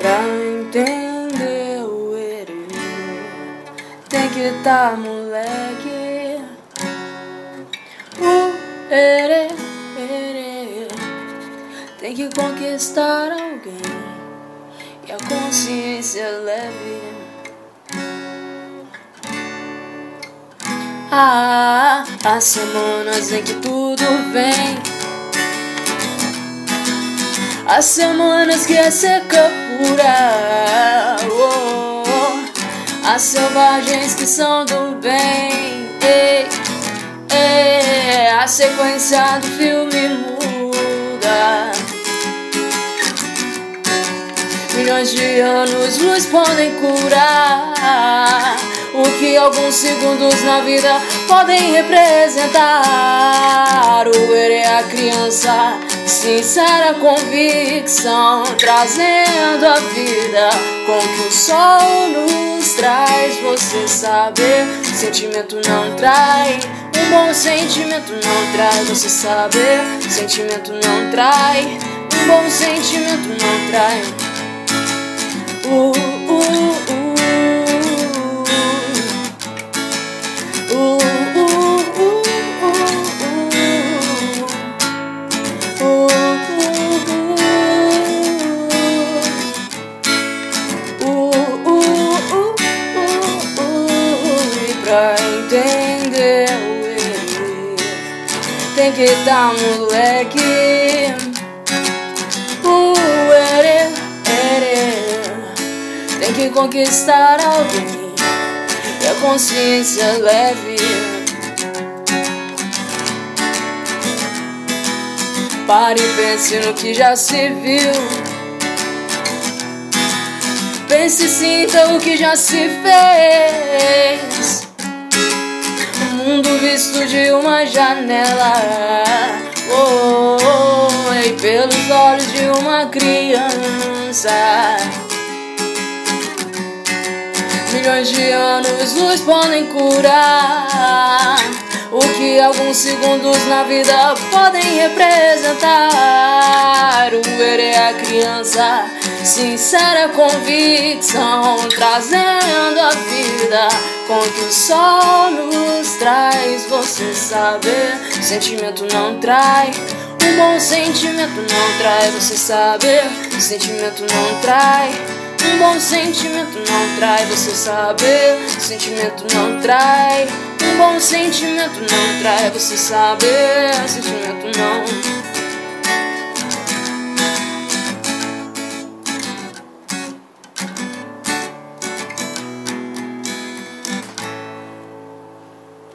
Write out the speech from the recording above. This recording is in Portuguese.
Pra entender o erê, tem que tá moleque. O erê, erê, tem que conquistar alguém e a consciência leve. Ah, as semanas em que tudo vem as semanas que é seca pura oh, oh, As selvagens que são do bem. Ei, ei, A sequência do filme muda. Milhões de anos nos podem curar. O que alguns segundos na vida podem representar. O erro é a criança Sincera convicção, trazendo a vida com que o sol nos traz. Você saber, sentimento não trai. Um bom sentimento não traz. Você saber, sentimento não trai. Um bom sentimento não trai. Entender o erro. Tem que dar moleque. O erê, erê. Tem que conquistar alguém. E a consciência leve. Pare e pense no que já se viu. Pense e sinta o que já se fez mundo visto de uma janela. Oh, oh, E pelos olhos de uma criança. Milhões de anos nos podem curar. O que alguns segundos na vida podem representar. O ver é a criança Sincera convicção Trazendo a vida que o sol nos traz. Você saber, sentimento não trai. Um bom sentimento não trai. Você saber, sentimento não trai. Um bom sentimento não trai. Você saber, sentimento não trai. Um bom sentimento não trai. Você saber, sentimento não